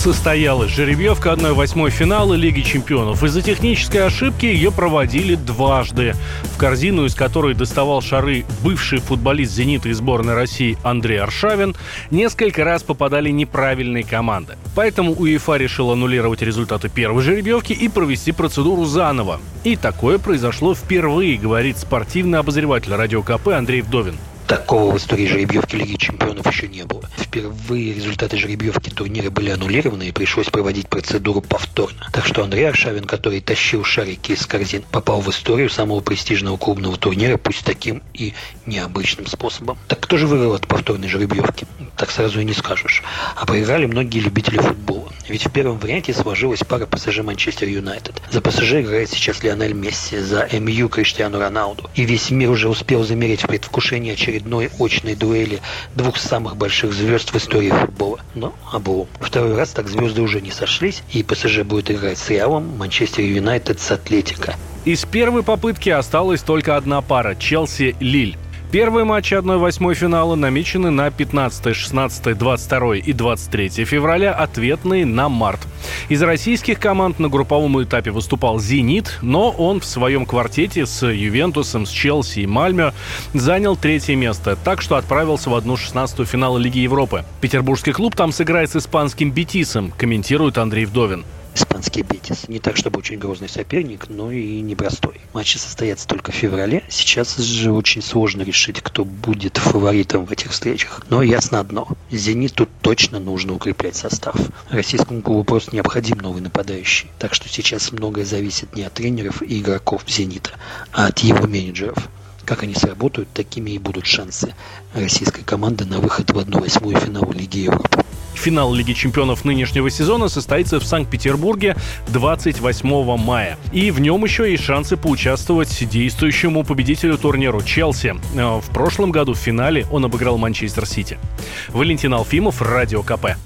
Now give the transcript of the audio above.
состоялась жеребьевка 1-8 финала Лиги чемпионов. Из-за технической ошибки ее проводили дважды. В корзину, из которой доставал шары бывший футболист «Зенита» и сборной России Андрей Аршавин, несколько раз попадали неправильные команды. Поэтому УЕФА решил аннулировать результаты первой жеребьевки и провести процедуру заново. И такое произошло впервые, говорит спортивный обозреватель радио КП Андрей Вдовин. Такого в истории жеребьевки Лиги Чемпионов еще не было. Впервые результаты жеребьевки турнира были аннулированы и пришлось проводить процедуру повторно. Так что Андрей Аршавин, который тащил шарики из корзин, попал в историю самого престижного клубного турнира, пусть таким и необычным способом. Так кто же выиграл от повторной жеребьевки? Так сразу и не скажешь. А проиграли многие любители футбола. Ведь в первом варианте сложилась пара ПСЖ Манчестер Юнайтед. За ПСЖ играет сейчас Лионель Месси, за МЮ Криштиану Роналду. И весь мир уже успел замерить в предвкушении очередной очной дуэли двух самых больших звезд в истории футбола. Но облом. Второй раз так звезды уже не сошлись, и ПСЖ будет играть с Реалом, Манчестер Юнайтед с Атлетико. Из первой попытки осталась только одна пара – Челси-Лиль. Первые матчи 1-8 финала намечены на 15, 16, 22 и 23 февраля, ответные на март. Из российских команд на групповом этапе выступал «Зенит», но он в своем квартете с «Ювентусом», с «Челси» и «Мальмё» занял третье место, так что отправился в 1-16 финала Лиги Европы. Петербургский клуб там сыграет с испанским «Бетисом», комментирует Андрей Вдовин испанский Бетис. Не так, чтобы очень грозный соперник, но и непростой. Матчи состоятся только в феврале. Сейчас же очень сложно решить, кто будет фаворитом в этих встречах. Но ясно одно. «Зениту» точно нужно укреплять состав. Российскому клубу просто необходим новый нападающий. Так что сейчас многое зависит не от тренеров и игроков «Зенита», а от его менеджеров. Как они сработают, такими и будут шансы российской команды на выход в 1-8 финал Лиги Европы. Финал Лиги чемпионов нынешнего сезона состоится в Санкт-Петербурге 28 мая. И в нем еще есть шансы поучаствовать действующему победителю турниру Челси. Э, в прошлом году в финале он обыграл Манчестер Сити. Валентин Алфимов, Радио КП.